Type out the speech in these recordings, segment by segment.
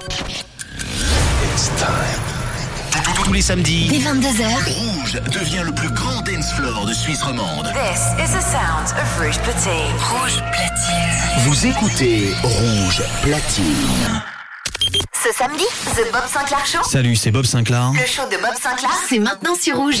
It's time. Tous les samedis, Dès 22h, Rouge devient le plus grand dance floor de Suisse romande. This is the sound of Rouge Platine. Rouge Platine. Vous écoutez Rouge Platine. ce samedi, The Bob Sinclair Show. Salut, c'est Bob Sinclair. Le show de Bob Sinclair, c'est maintenant sur Rouge.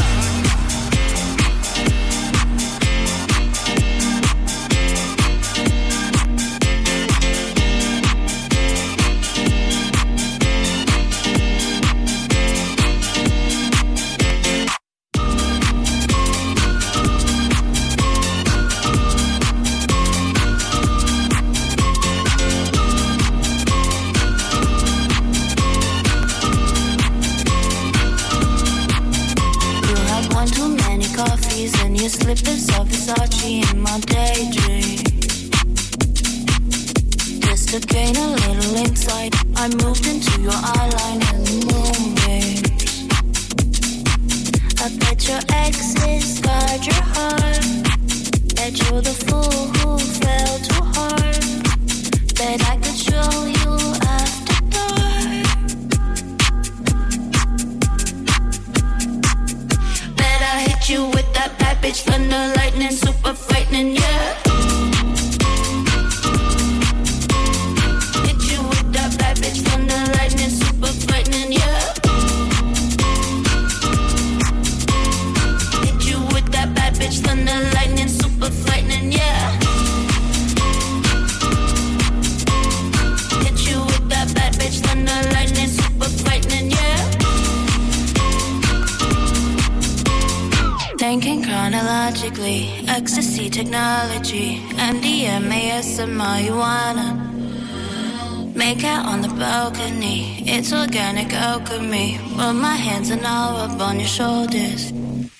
Make out on the balcony, it's organic alchemy. Rub my hands and all up on your shoulders.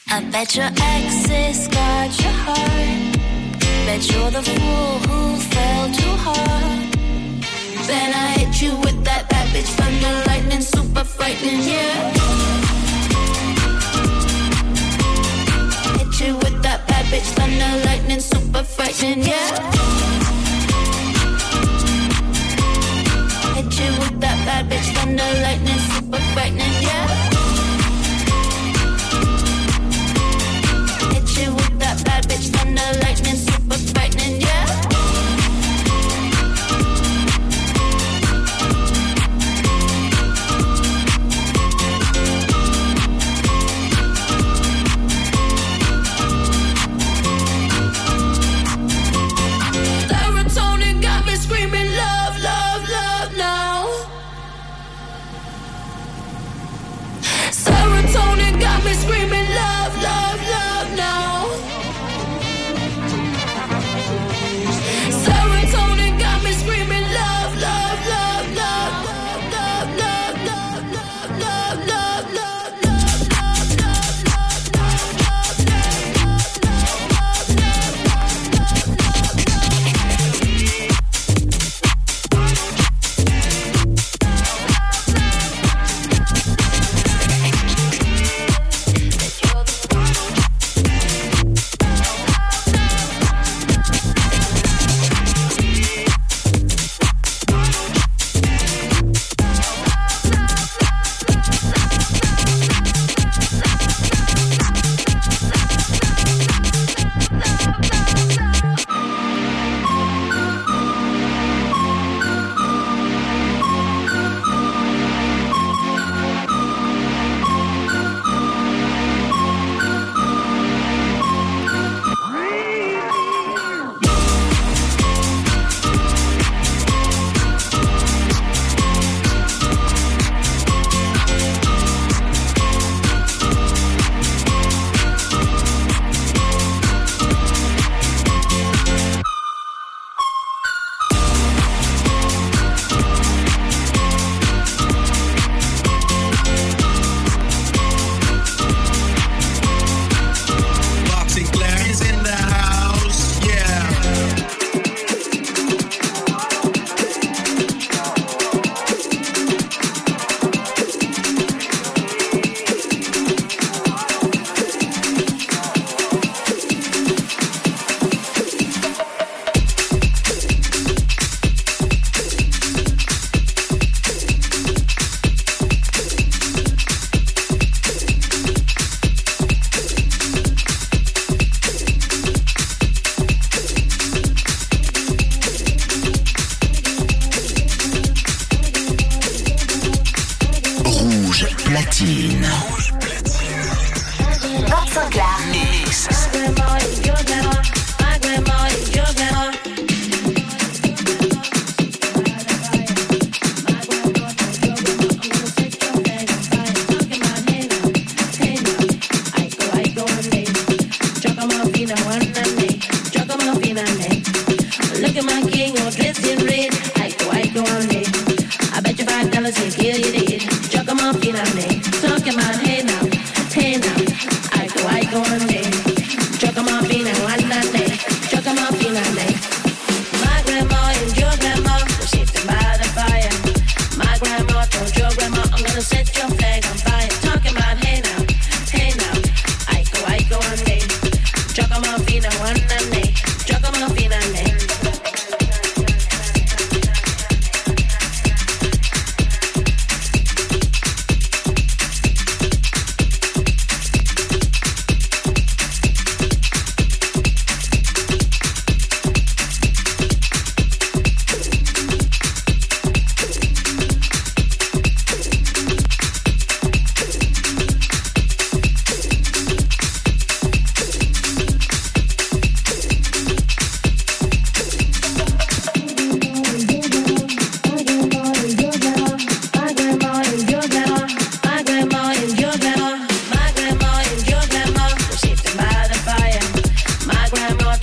I bet your exes got your heart. Bet you're the fool who fell too hard. Then I hit you with that bad bitch thunder lightning, super frightening, yeah. Hit you with that bad bitch thunder lightning, super frightening, yeah. Bitch thunder lightning, super frightening, yeah.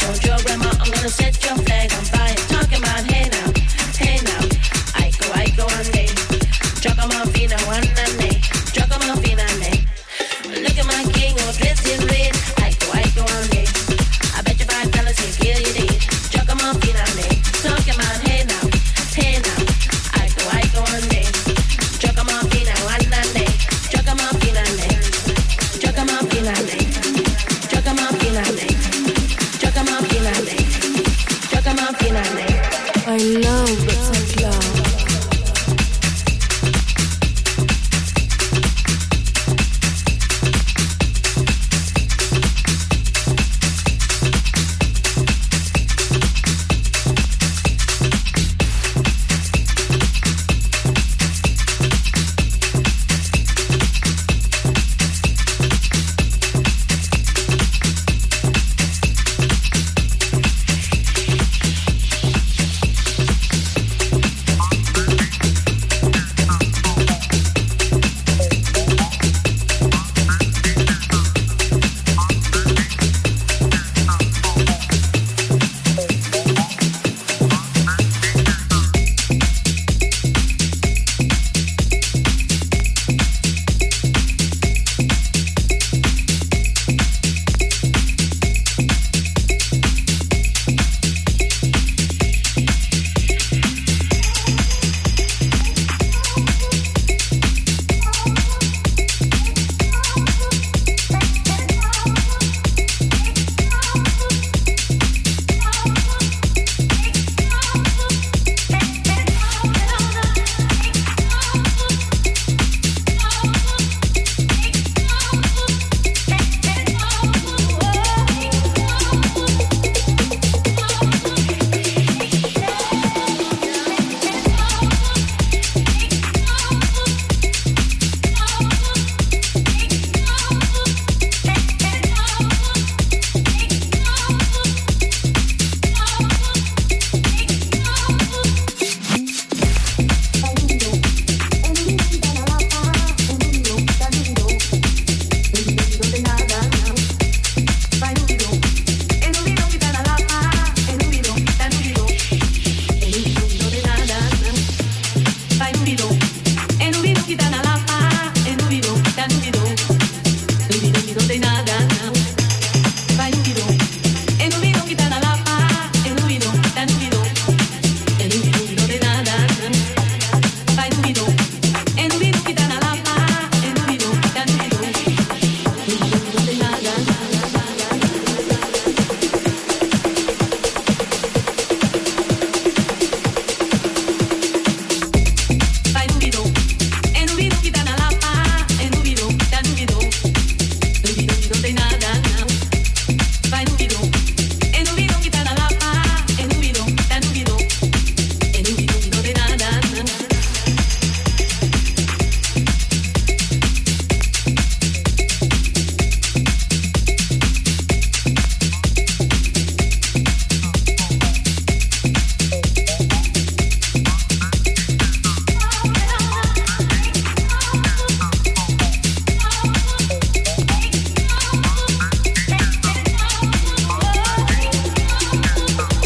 Hold your grandma, I'm gonna set your flag on fire.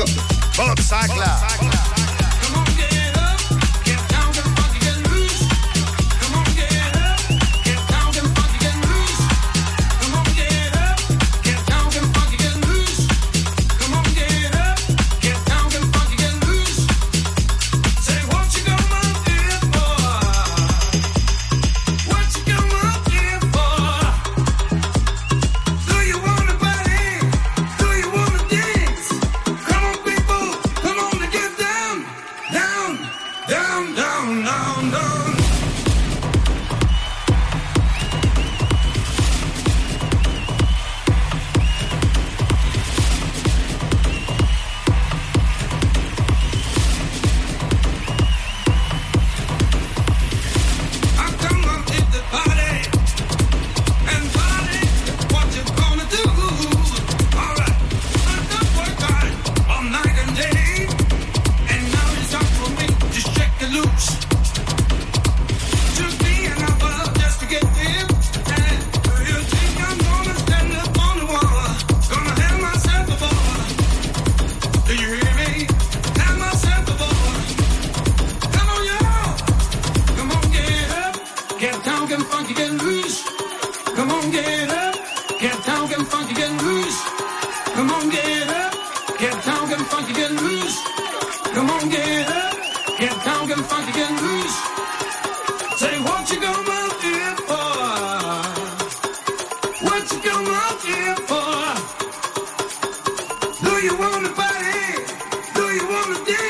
Avez le bonjour de Bob. Bob Sinclair. c'est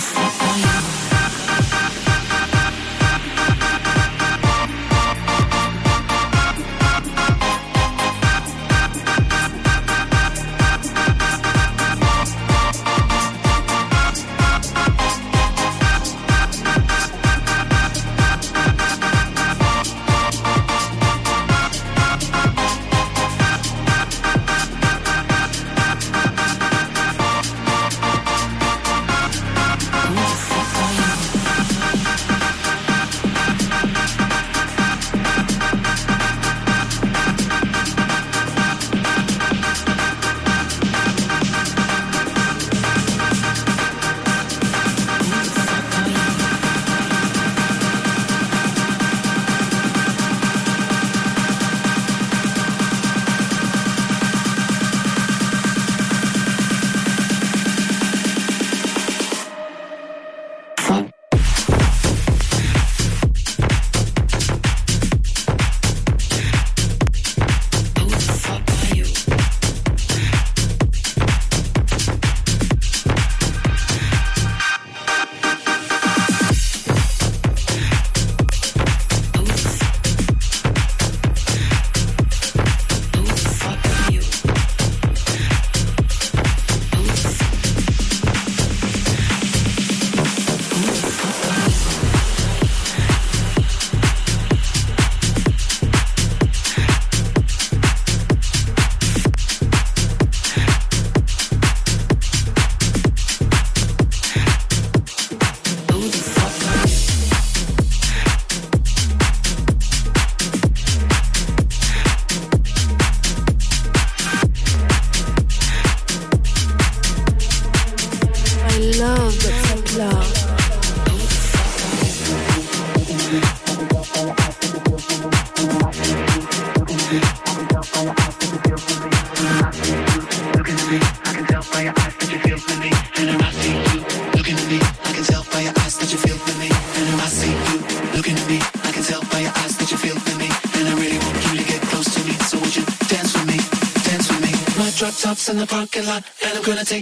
Fuck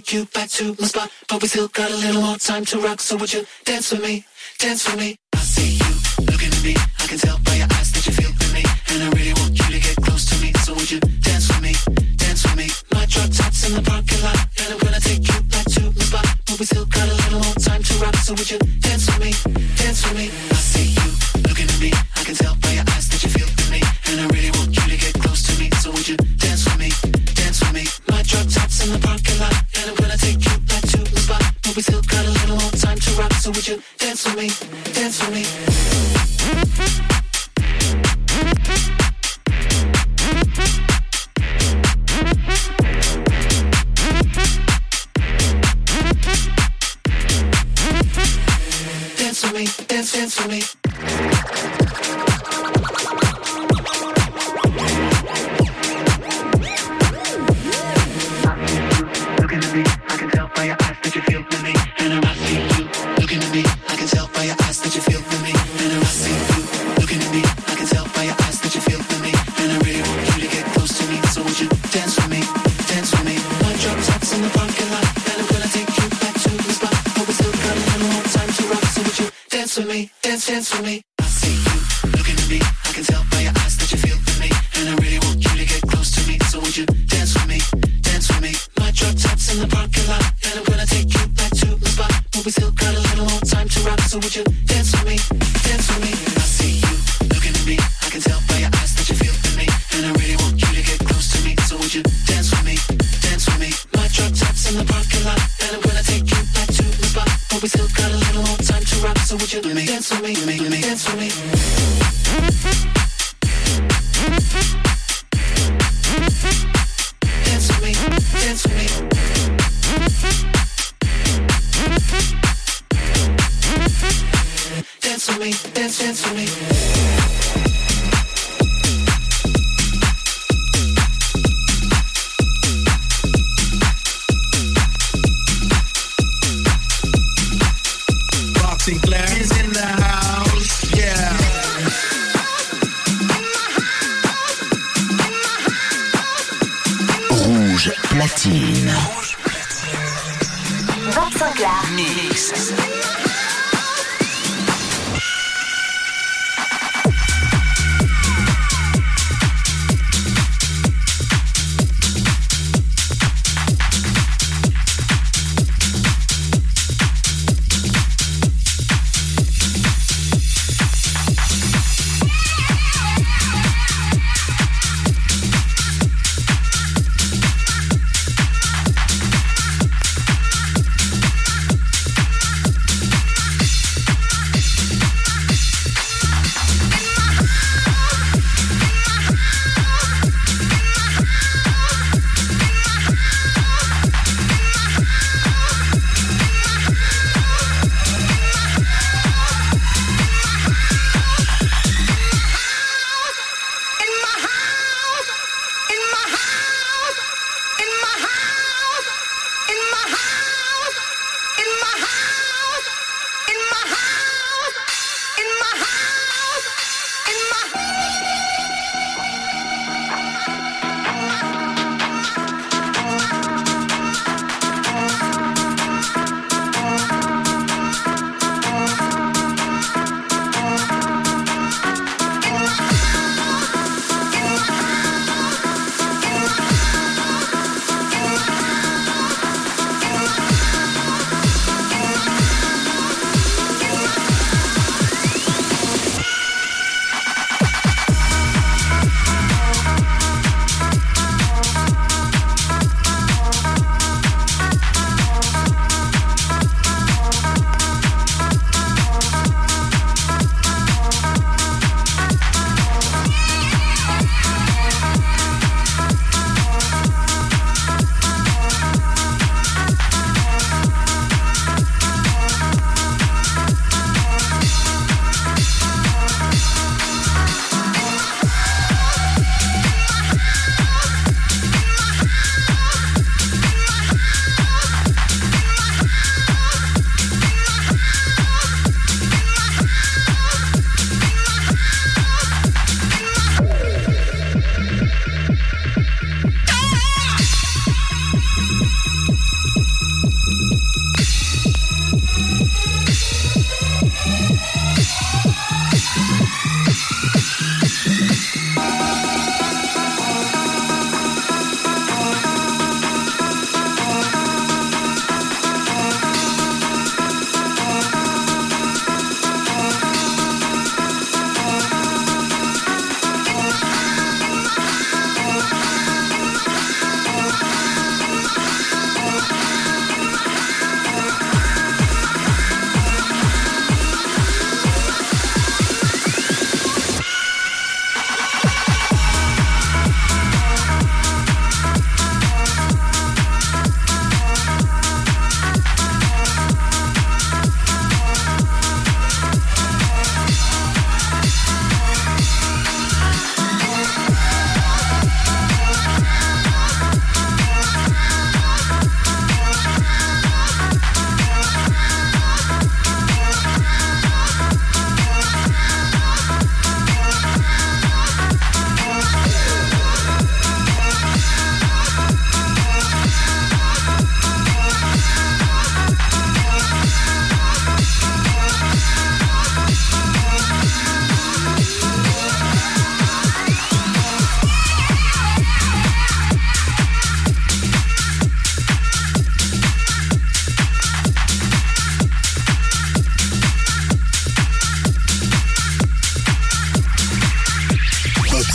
take you back to my spot, but we still got a little more time to rock. So would you dance with me?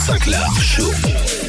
Sinclair Show.